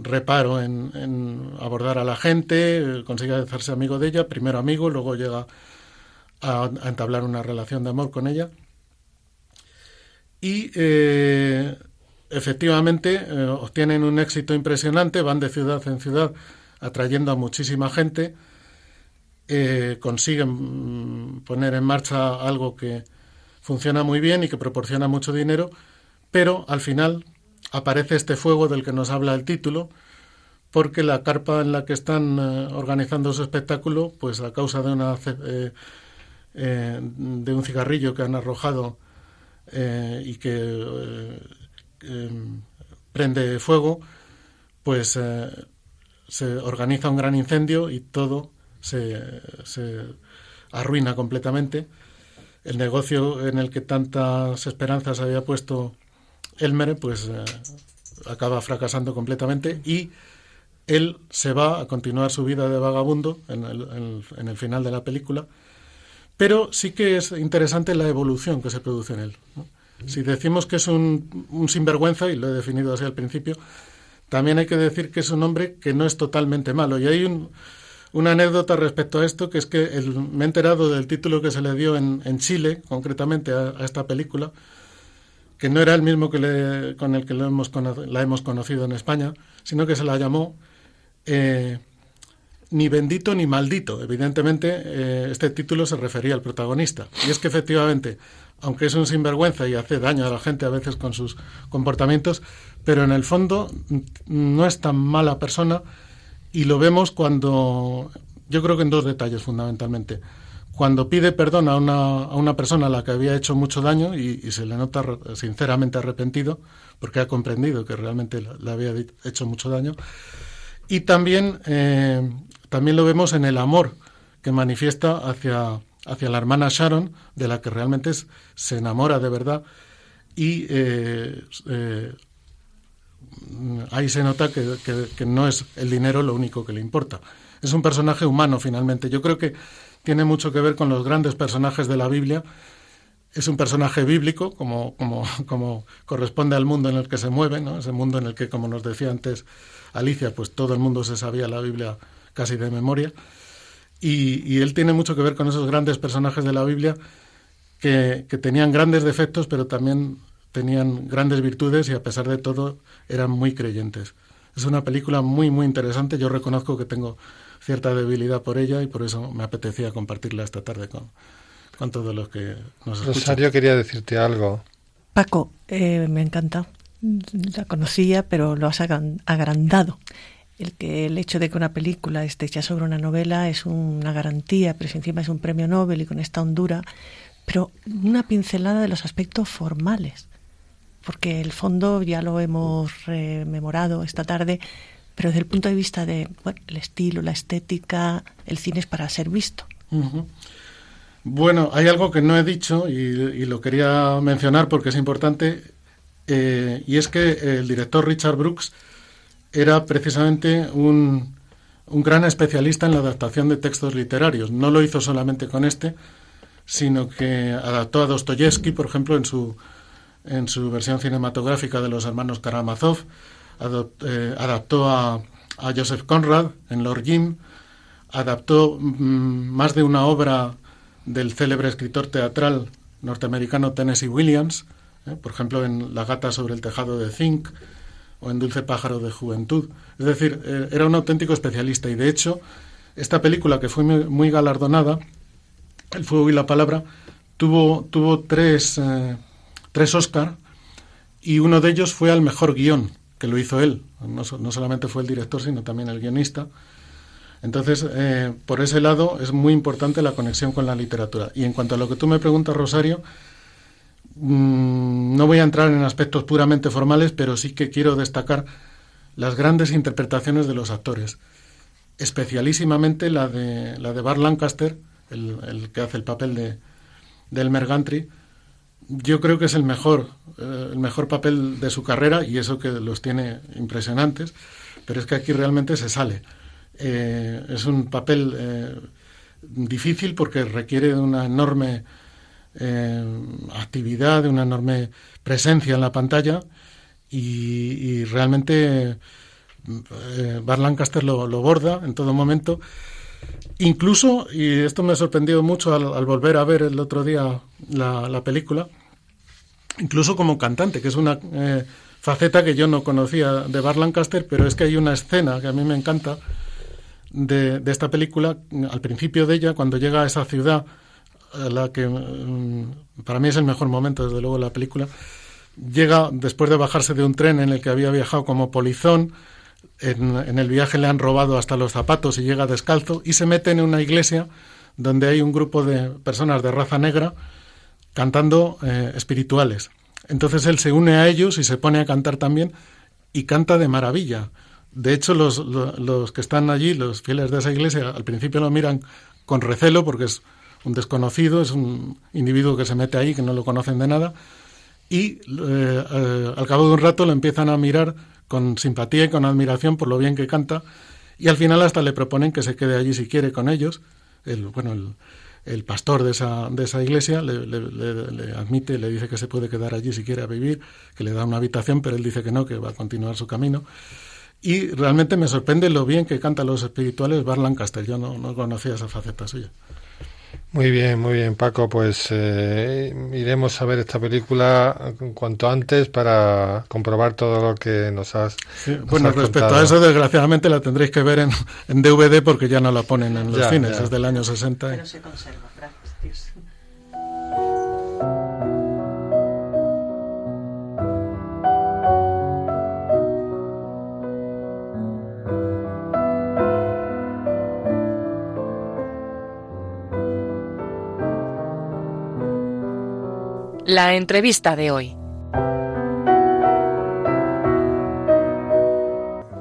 reparo en, abordar a la gente, consigue hacerse amigo de ella, primero amigo, luego llega a, entablar una relación de amor con ella. Y eh, efectivamente eh, obtienen un éxito impresionante, van de ciudad en ciudad atrayendo a muchísima gente, eh, consiguen mm, poner en marcha algo que funciona muy bien y que proporciona mucho dinero, pero al final aparece este fuego del que nos habla el título, porque la carpa en la que están eh, organizando su espectáculo, pues a causa de una eh, eh, de un cigarrillo que han arrojado y que prende fuego, pues se organiza un gran incendio y todo se, se arruina completamente. El negocio en el que tantas esperanzas había puesto Elmer pues eh, acaba fracasando completamente y él se va a continuar su vida de vagabundo en el, final de la película, pero sí que es interesante la evolución que se produce en él. Si decimos que es un, sinvergüenza, y lo he definido así al principio, también hay que decir que es un hombre que no es totalmente malo. Y hay una anécdota respecto a esto, que es que me he enterado del título que se le dio en, Chile, concretamente a, esta película, que no era el mismo que con el que hemos la hemos conocido en España, sino que se la llamó eh, ni bendito ni maldito. Evidentemente, eh, este título se refería al protagonista. Y es que efectivamente, aunque es un sinvergüenza y hace daño a la gente a veces con sus comportamientos, pero en el fondo no es tan mala persona y lo vemos cuando, yo creo que en dos detalles fundamentalmente. Cuando pide perdón a una, a una persona a la que había hecho mucho daño y, se le nota sinceramente arrepentido, porque ha comprendido que realmente le había hecho mucho daño. Y también, eh, también lo vemos en el amor que manifiesta hacia, hacia la hermana Sharon, de la que realmente se enamora de verdad. Y eh, eh, ahí se nota que, que, no es el dinero lo único que le importa. Es un personaje humano, finalmente. Yo creo que tiene mucho que ver con los grandes personajes de la Biblia. Es un personaje bíblico, como, corresponde al mundo en el que se mueve, ¿no? ese mundo en el que, como nos decía antes Alicia, pues todo el mundo se sabía la Biblia casi de memoria. Y, y él tiene mucho que ver con esos grandes personajes de la Biblia que, que tenían grandes defectos, pero también tenían grandes virtudes y a pesar de todo eran muy creyentes. Es una película muy, muy interesante. Yo reconozco que tengo cierta debilidad por ella y por eso me apetecía compartirla esta tarde con, con todos los que nos escuchan. Rosario quería decirte algo. Paco, eh, me encanta. La conocía, pero lo has agrandado. El, que, el hecho de que una película esté hecha sobre una novela es una garantía, pero si encima es un premio Nobel y con esta hondura, pero una pincelada de los aspectos formales porque el fondo ya lo hemos rememorado esta tarde, pero desde el punto de vista de el estilo, la estética, el cine es para ser visto. Bueno, hay algo que no he dicho y, lo quería mencionar porque es importante, eh, y es que el director Richard Brooks era precisamente un, un gran especialista en la adaptación de textos literarios. No lo hizo solamente con este, sino que adaptó a Dostoyevsky, por ejemplo, en su en su versión cinematográfica de los hermanos Karamazov, eh, adaptó a, Joseph Conrad en Lord Jim, adaptó mm, más de una obra del célebre escritor teatral norteamericano Tennessee Williams, eh, por ejemplo en La gata sobre el tejado de Zinc o en Dulce pájaro de juventud. Es decir, eh, era un auténtico especialista y de hecho esta película que fue muy, galardonada, El fuego y la palabra, tuvo, tuvo tres tres Oscar y uno de ellos fue al mejor guion, que lo hizo él. No, solamente fue el director, sino también el guionista. Entonces, eh, por ese lado es muy importante la conexión con la literatura. Y en cuanto a lo que tú me preguntas, Rosario, mm, no voy a entrar en aspectos puramente formales, pero sí que quiero destacar las grandes interpretaciones de los actores. Especialísimamente la de, la de Bart Lancaster, el, que hace el papel de, de Elmer Gantry, yo creo que es el mejor, eh, el mejor papel de su carrera y eso que los tiene impresionantes, pero es que aquí realmente se sale. Eh, es un papel eh, difícil porque requiere de una enorme actividad, de una enorme presencia en la pantalla y, realmente Bar Lancaster lo, lo borda en todo momento. Incluso, y esto me ha sorprendido mucho al, volver a ver el otro día la, película, incluso como cantante, que es una eh, faceta que yo no conocía de Bar Lancaster, pero es que hay una escena que a mí me encanta de, esta película, al principio de ella, cuando llega a esa ciudad, la que mm, para mí es el mejor momento, desde luego, de la película, llega después de bajarse de un tren en el que había viajado como polizón, en, el viaje le han robado hasta los zapatos y llega descalzo y se mete en una iglesia donde hay un grupo de personas de raza negra cantando eh, espirituales. Entonces él se une a ellos y se pone a cantar también y canta de maravilla. De hecho, los, los, que están allí, los fieles de esa iglesia, al principio lo miran con recelo porque es un desconocido, es un individuo que se mete ahí, que no lo conocen de nada, y eh, eh, al cabo de un rato lo empiezan a mirar con simpatía y con admiración por lo bien que canta, y al final hasta le proponen que se quede allí si quiere con ellos. El, bueno, el, pastor de esa, de esa iglesia le, admite, le dice que se puede quedar allí si quiere a vivir, que le da una habitación, pero él dice que no, que va a continuar su camino. Y realmente me sorprende lo bien que canta los espirituales Bar Lancaster. Yo no, no conocía esa faceta suya. Muy bien, muy bien, Paco. Pues eh, iremos a ver esta película cuanto antes para comprobar todo lo que nos has. bueno, respecto a eso, desgraciadamente la tendréis que ver en, en, DVD porque ya no la ponen en los cines, es del año 60. Pero se conserva, La entrevista de hoy.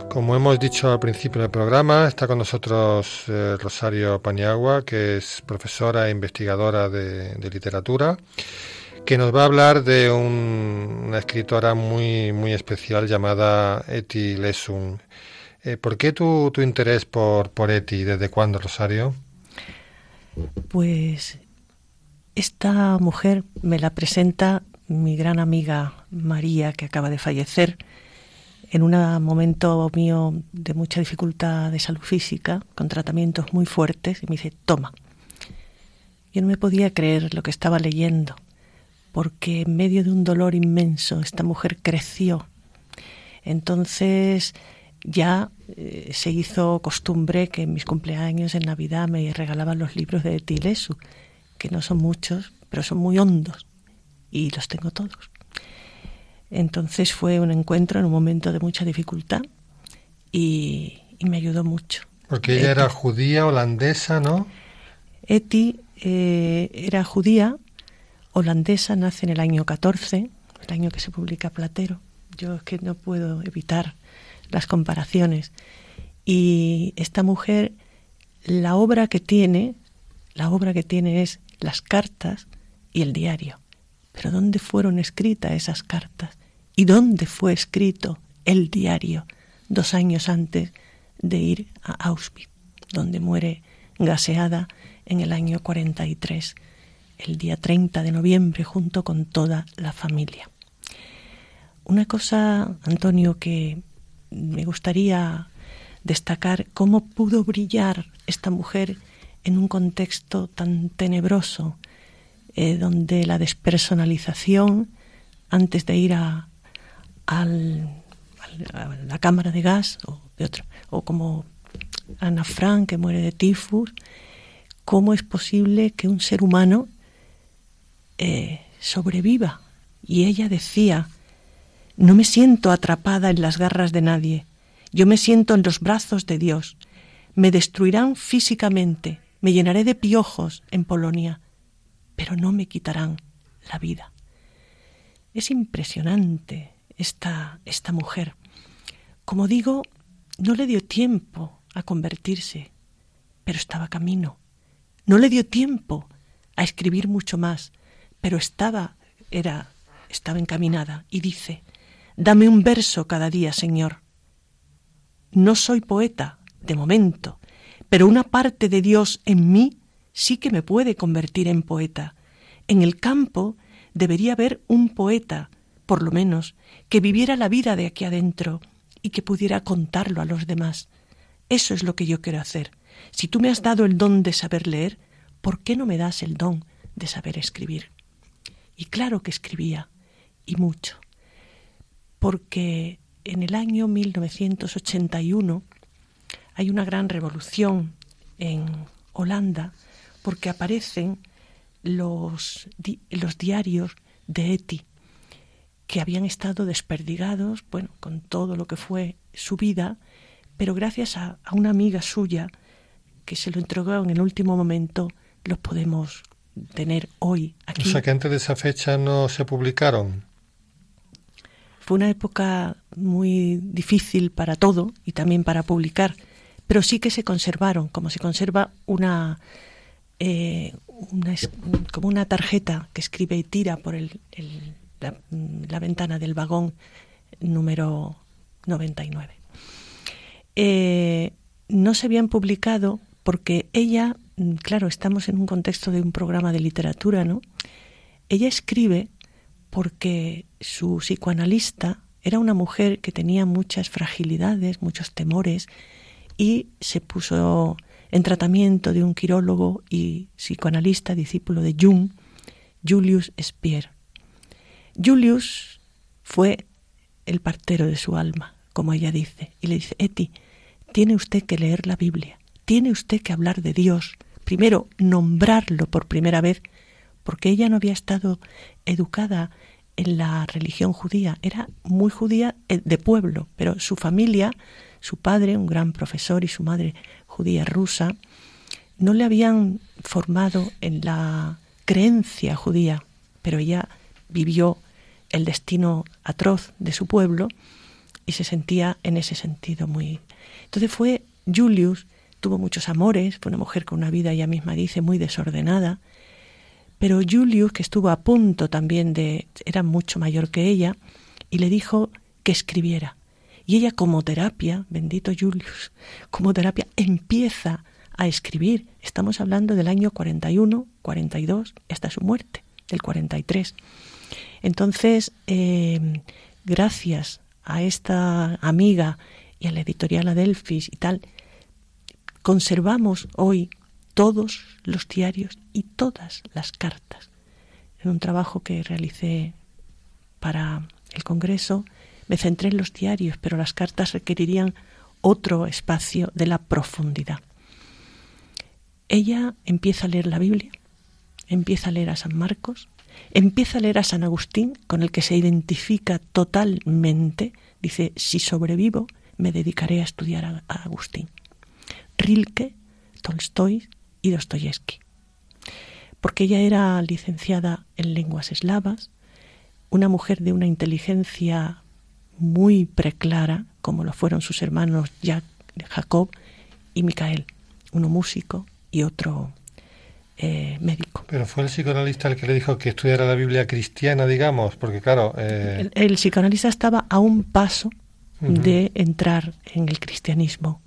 Como hemos dicho al principio del programa, está con nosotros eh, Rosario Paniagua, que es profesora e investigadora de, literatura, que nos va a hablar de una escritora muy, muy especial llamada Eti Lesung. Eh, ¿Por qué tu, tu interés por, por Eti? ¿Desde cuándo, Rosario? Pues esta mujer me la presenta mi gran amiga María, que acaba de fallecer, en un momento mío de mucha dificultad de salud física, con tratamientos muy fuertes, y me dice, toma. Yo no me podía creer lo que estaba leyendo, porque en medio de un dolor inmenso esta mujer creció. Entonces ya eh, se hizo costumbre que en mis cumpleaños, en Navidad, me regalaban los libros de Tilesu que no son muchos, pero son muy hondos y los tengo todos. Entonces fue un encuentro en un momento de mucha dificultad y, me ayudó mucho. Porque ella era judía, holandesa, ¿no? Eti eh, era judía, holandesa, nace en el año 14, el año que se publica Platero. Yo es que no puedo evitar las comparaciones. Y esta mujer, la obra que tiene, la obra que tiene es las cartas y el diario. Pero ¿dónde fueron escritas esas cartas? ¿Y dónde fue escrito el diario dos años antes de ir a Auschwitz, donde muere gaseada en el año 43, el día 30 de noviembre, junto con toda la familia? Una cosa, Antonio, que me gustaría destacar, cómo pudo brillar esta mujer en un contexto tan tenebroso, eh, donde la despersonalización, antes de ir a, la cámara de gas, o, como Ana Frank, que muere de tifus, ¿cómo es posible que un ser humano eh, sobreviva? Y ella decía, no me siento atrapada en las garras de nadie, yo me siento en los brazos de Dios. Me destruirán físicamente, me llenaré de piojos en Polonia, pero no me quitarán la vida. Es impresionante esta, esta mujer. Como digo, no le dio tiempo a convertirse, pero estaba camino. No le dio tiempo a escribir mucho más, pero estaba era estaba encaminada y dice: "Dame un verso cada día, Señor. No soy poeta de momento, pero una parte de Dios en mí sí que me puede convertir en poeta. En el campo debería haber un poeta, por lo menos, que viviera la vida de aquí adentro y que pudiera contarlo a los demás. Eso es lo que yo quiero hacer. Si tú me has dado el don de saber leer, ¿por qué no me das el don de saber escribir? Y claro que escribía, y mucho, porque en el año 1981 hay una gran revolución en Holanda porque aparecen los, los diarios de Eti, que habían estado desperdigados, bueno, con todo lo que fue su vida, pero gracias a, a, una amiga suya que se lo entregó en el último momento, los podemos tener hoy aquí. O sea que antes de esa fecha no se publicaron. Fue una época muy difícil para todo y también para publicar pero sí que se conservaron, como se conserva una, eh, como una tarjeta que escribe y tira por el, la, ventana del vagón número 99. Eh, no se habían publicado porque ella, claro, estamos en un contexto de un programa de literatura, ¿no? Ella escribe porque su psicoanalista era una mujer que tenía muchas fragilidades, muchos temores, y se puso en tratamiento de un quirólogo y psicoanalista discípulo de Jung, Julius Spier. Julius fue el partero de su alma, como ella dice, y le dice, Eti, tiene usted que leer la Biblia, tiene usted que hablar de Dios, primero nombrarlo por primera vez, porque ella no había estado educada en la religión judía, era muy judía eh, de pueblo, pero su familia, su padre, un gran profesor, y su madre judía rusa, no le habían formado en la creencia judía, pero ella vivió el destino atroz de su pueblo y se sentía en ese sentido muy. Entonces fue Julius, tuvo muchos amores, fue una mujer con una vida, ella misma dice, muy desordenada, pero Julius, que estuvo a punto también de, era mucho mayor que ella, y le dijo que escribiera. Y ella como terapia, bendito Julius, como terapia empieza a escribir. Estamos hablando del año 41, 42, hasta su muerte, del 43. Entonces, eh, gracias a esta amiga y a la editorial Adelphis y tal, conservamos hoy todos los diarios y todas las cartas. En un trabajo que realicé para el Congreso, me centré en los diarios, pero las cartas requerirían otro espacio de la profundidad. Ella empieza a leer la Biblia, empieza a leer a San Marcos, empieza a leer a San Agustín, con el que se identifica totalmente. Dice, si sobrevivo, me dedicaré a estudiar a, Agustín. Rilke, Tolstoy y Dostoyevsky. Porque ella era licenciada en lenguas eslavas, una mujer de una inteligencia muy preclara, como lo fueron sus hermanos Jacob y Micael, uno músico y otro eh, médico. Pero fue el psicoanalista el que le dijo que estudiara la Biblia cristiana, digamos, porque claro... Eh, el, psicoanalista estaba a un paso de entrar en el cristianismo.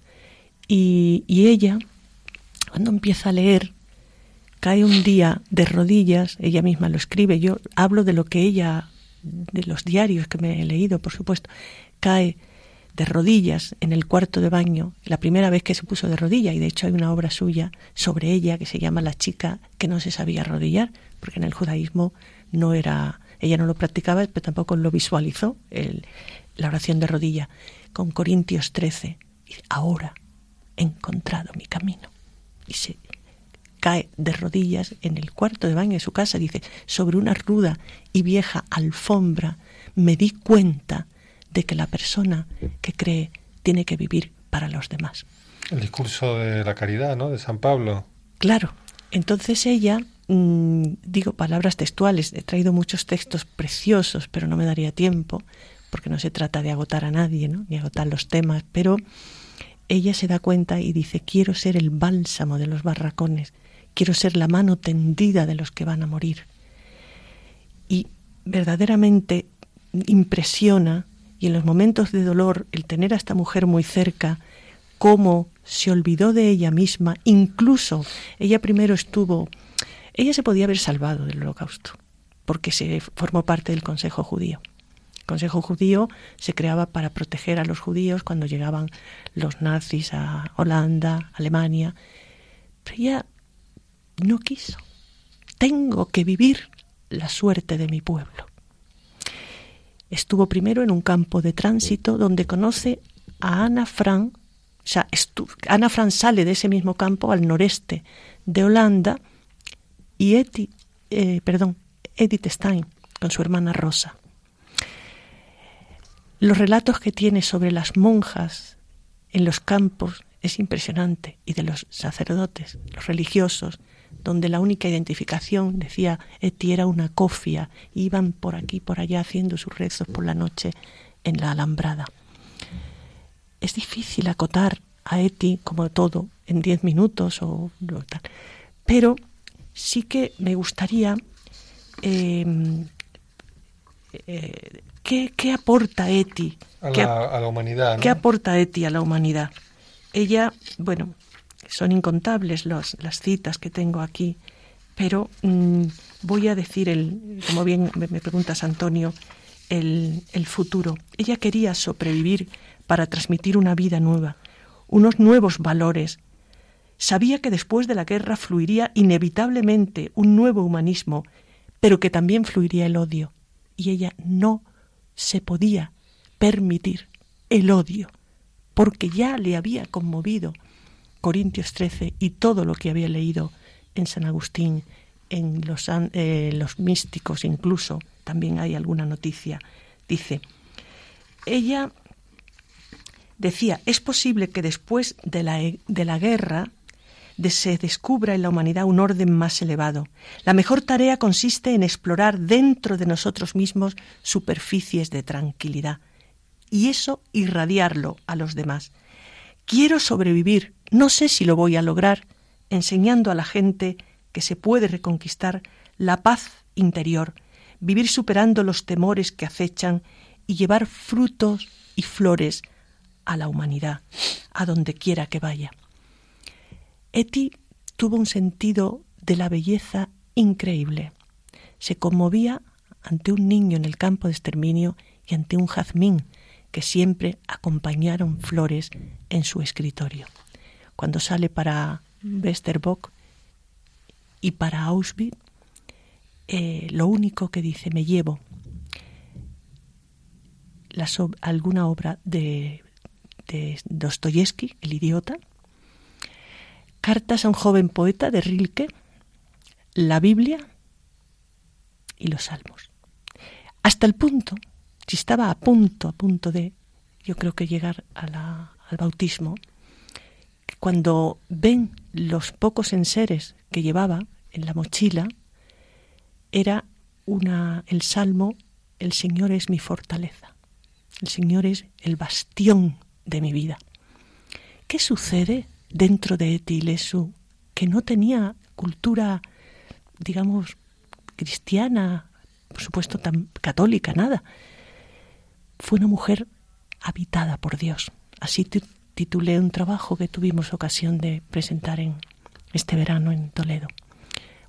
Y, y ella, cuando empieza a leer, cae un día de rodillas, ella misma lo escribe, yo hablo de lo que ella, de los diarios que me he leído, por supuesto, cae de rodillas en el cuarto de baño, la primera vez que se puso de rodilla, y de hecho hay una obra suya sobre ella que se llama La chica que no se sabía arrodillar, porque en el judaísmo no era, ella no lo practicaba, pero tampoco lo visualizó, el, la oración de rodilla, con Corintios 13, dice, ahora he encontrado mi camino. Y se cae de rodillas en el cuarto de baño de su casa, dice, sobre una ruda y vieja alfombra, me di cuenta de que la persona que cree tiene que vivir para los demás. El discurso de la caridad, ¿no? De San Pablo. Claro. Entonces ella, mm, digo palabras textuales, he traído muchos textos preciosos, pero no me daría tiempo, porque no se trata de agotar a nadie, ¿no? ni agotar los temas, pero ella se da cuenta y dice, quiero ser el bálsamo de los barracones, quiero ser la mano tendida de los que van a morir. Y verdaderamente impresiona y en los momentos de dolor, el tener a esta mujer muy cerca, cómo se olvidó de ella misma, incluso ella primero estuvo, ella se podía haber salvado del holocausto, porque se formó parte del Consejo Judío. El Consejo Judío se creaba para proteger a los judíos cuando llegaban los nazis a Holanda, Alemania, pero ella no quiso. Tengo que vivir la suerte de mi pueblo. Estuvo primero en un campo de tránsito donde conoce a Ana Frank. O sea, Ana Frank sale de ese mismo campo al noreste de Holanda y eh, perdón, Edith Stein con su hermana Rosa. Los relatos que tiene sobre las monjas en los campos es impresionante y de los sacerdotes, los religiosos, donde la única identificación, decía Eti, era una cofia, iban por aquí por allá haciendo sus rezos por la noche en la alambrada. Es difícil acotar a Eti, como todo, en diez minutos o tal, pero sí que me gustaría em, eh, ¿qué, aporta Eti a la, humanidad. ¿Qué aporta Eti a la humanidad? Ella, bueno, son incontables las citas que tengo aquí, pero mm, voy a decir, el, como bien me, preguntas Antonio, el, el futuro. Ella quería sobrevivir para transmitir una vida nueva, unos nuevos valores Sabía que después de la guerra fluiría inevitablemente un nuevo humanismo, pero que también fluiría el odio. Y ella no se podía permitir el odio, porque ya le había conmovido Corintios 13 y todo lo que había leído en San Agustín, en los, eh, los místicos incluso, también hay alguna noticia. Dice, ella decía, es posible que después de la, de la guerra se descubra en la humanidad un orden más elevado. La mejor tarea consiste en explorar dentro de nosotros mismos superficies de tranquilidad y eso irradiarlo a los demás. Quiero sobrevivir, no sé si lo voy a lograr, enseñando a la gente que se puede reconquistar la paz interior, vivir superando los temores que acechan y llevar frutos y flores a la humanidad, a donde quiera que vaya. Eti tuvo un sentido de la belleza increíble. Se conmovía ante un niño en el campo de exterminio y ante un jazmín que siempre acompañaron flores en su escritorio. Cuando sale para Westerbock y para Auschwitz, eh, lo único que dice, me llevo alguna obra de, de Dostoyevsky, El idiota, Cartas a un joven poeta de Rilke, la Biblia y los Salmos. Hasta el punto, si estaba a punto, a punto de, yo creo que llegar al bautismo, cuando ven los pocos enseres que llevaba en la mochila, era una, el salmo, el Señor es mi fortaleza, el Señor es el bastión de mi vida. ¿Qué sucede dentro de Etilesu, que no tenía cultura, digamos, cristiana, por supuesto, tan católica, nada. Fue una mujer habitada por Dios. Así titulé un trabajo que tuvimos ocasión de presentar en este verano en Toledo.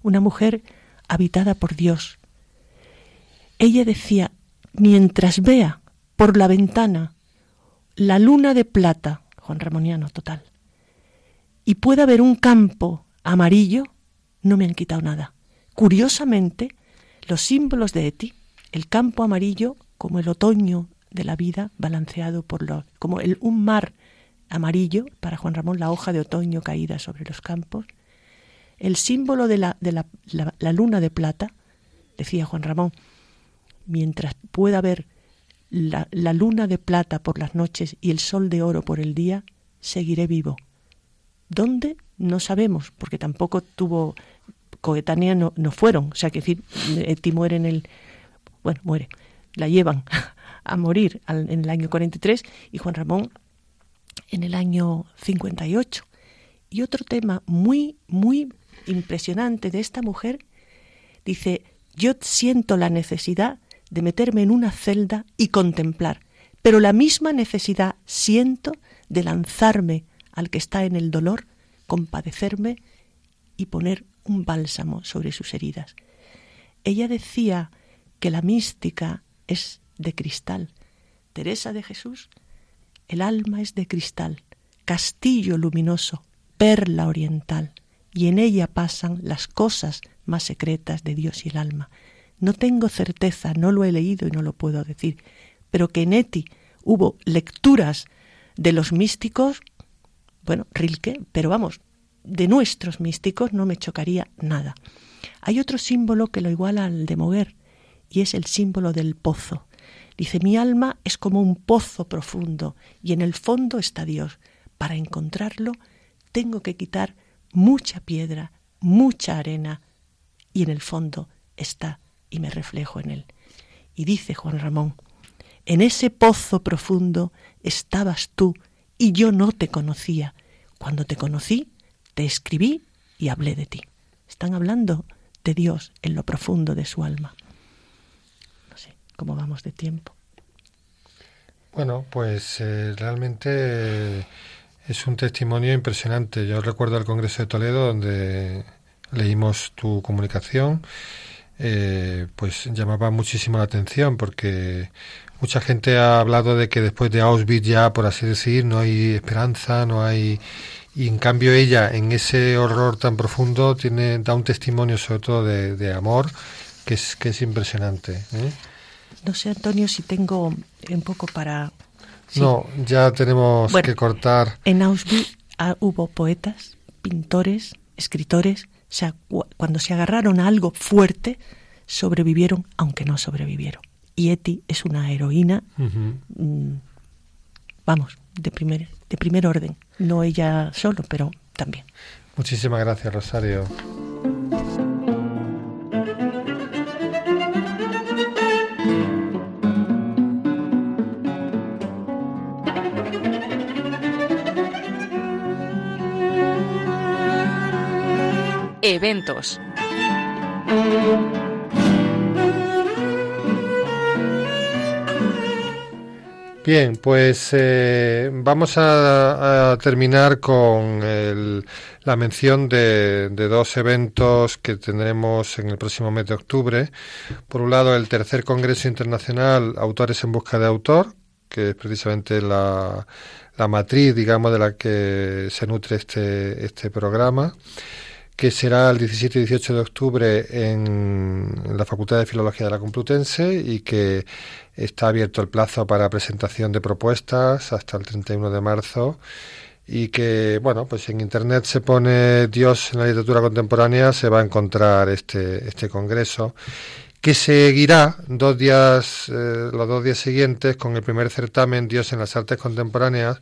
Una mujer habitada por Dios. Ella decía, mientras vea por la ventana la luna de plata, Juan Ramoniano total, y pueda ver un campo amarillo, no me han quitado nada. Curiosamente, los símbolos de Eti, el campo amarillo como el otoño de la vida balanceado por lo, como el, un mar amarillo, para Juan Ramón la hoja de otoño caída sobre los campos, el símbolo de la, de la, luna de plata, decía Juan Ramón, mientras pueda ver la, la luna de plata por las noches y el sol de oro por el día, seguiré vivo ¿Dónde? No sabemos, porque tampoco tuvo coetánea, no, no fueron. O sea, que decir, Eti muere en el. Bueno, muere. La llevan a morir en el año 43 y Juan Ramón en el año 58. Y otro tema muy, muy impresionante de esta mujer, dice, yo siento la necesidad de meterme en una celda y contemplar, pero la misma necesidad siento de lanzarme al que está en el dolor, compadecerme y poner un bálsamo sobre sus heridas. Ella decía que la mística es de cristal. Teresa de Jesús, el alma es de cristal, castillo luminoso, perla oriental, y en ella pasan las cosas más secretas de Dios y el alma. No tengo certeza, no lo he leído y no lo puedo decir, pero que en Eti hubo lecturas de los místicos bueno, Rilke, pero vamos, de nuestros místicos no me chocaría nada. Hay otro símbolo que lo iguala al de Moguer, y es el símbolo del pozo. Dice, mi alma es como un pozo profundo, y en el fondo está Dios. Para encontrarlo tengo que quitar mucha piedra, mucha arena, y en el fondo está y me reflejo en él. Y dice Juan Ramón, en ese pozo profundo estabas tú y yo no te conocía. Cuando te conocí, te escribí y hablé de ti. Están hablando de Dios en lo profundo de su alma. ¿Cómo vamos de tiempo? Bueno, pues eh, realmente es un testimonio impresionante. Yo recuerdo el Congreso de Toledo donde leímos tu comunicación, eh, pues llamaba muchísimo la atención porque Mucha gente ha hablado de que después de Auschwitz ya, por así decir, no hay esperanza, no hay... y en cambio ella en ese horror tan profundo tiene da un testimonio sobre todo de, amor que es que es impresionante ¿eh? No sé Antonio si tengo un poco para no ya tenemos que cortar. en Auschwitz ah, hubo poetas pintores escritores o sea cuando se agarraron a algo fuerte sobrevivieron aunque no sobrevivieron. Y Eti es una heroína mm, vamos de primer de primer orden. No ella solo, pero también. Muchísimas gracias, Rosario. Eventos. Bien, pues eh, vamos a, terminar con la mención de, dos eventos que tendremos en el próximo mes de octubre. Por un lado, el tercer Congreso Internacional Autores en Busca de Autor, que es precisamente la, matriz, digamos, de la que se nutre este, este programa que será el 17 y 18 de octubre en la Facultad de Filología de la Complutense y que está abierto el plazo para presentación de propuestas hasta el 31 de marzo y que, bueno, pues en Internet se pone Dios en la literatura contemporánea, se va a encontrar este, este congreso que seguirá dos días, eh, los dos días siguientes con el primer certamen Dios en las artes contemporáneas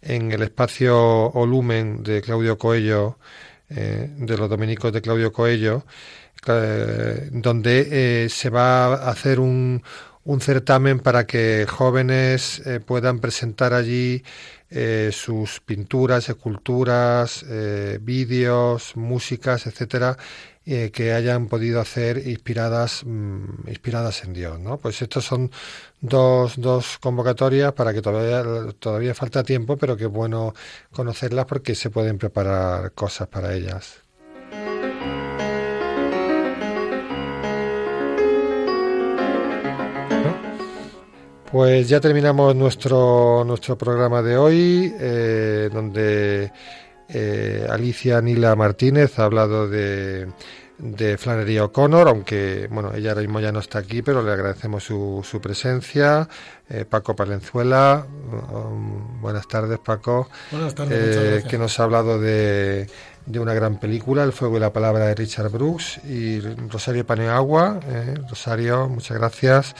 en el espacio Olumen de Claudio Coello eh, de los dominicos de Claudio Coello, eh, donde eh, se va a hacer un, un certamen para que jóvenes puedan presentar allí sus pinturas, esculturas, vídeos, músicas, etcétera, eh, que hayan podido hacer inspiradas, mm, inspiradas en Dios. ¿no? Pues estos son dos, dos convocatorias para que todavía, todavía falta tiempo, pero que es bueno conocerlas porque se pueden preparar cosas para ellas. Pues ya terminamos nuestro, nuestro programa de hoy, eh, donde eh, Alicia Nila Martínez ha hablado de, de Flannery O'Connor, aunque bueno, ella ahora mismo ya no está aquí, pero le agradecemos su, su presencia. Eh, Paco Palenzuela, um, buenas tardes Paco, buenas tardes, eh, que nos ha hablado de, de, una gran película, El fuego y la palabra de Richard Brooks, y Rosario Paneagua, Rosario, muchas gracias,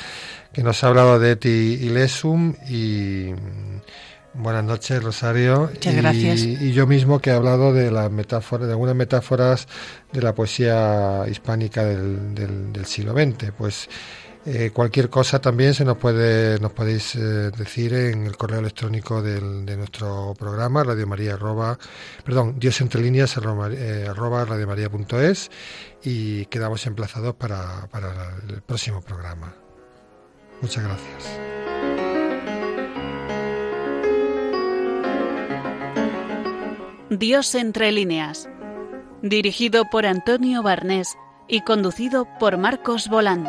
que nos ha hablado de Eti y Lesum y Buenas noches, Rosario. Muchas gracias. Y yo mismo que he hablado de las metáforas, de algunas metáforas de la poesía hispánica del, del, siglo XX. Pues eh, cualquier cosa también se nos puede, nos podéis eh, decir en el correo electrónico del, de nuestro programa, Radio María arroba, perdón, Dios entre líneas arroba, eh, arroba radiomaria.es y quedamos emplazados para, para el próximo programa. Muchas gracias. Dios entre líneas, dirigido por Antonio Barnés y conducido por Marcos Bolán.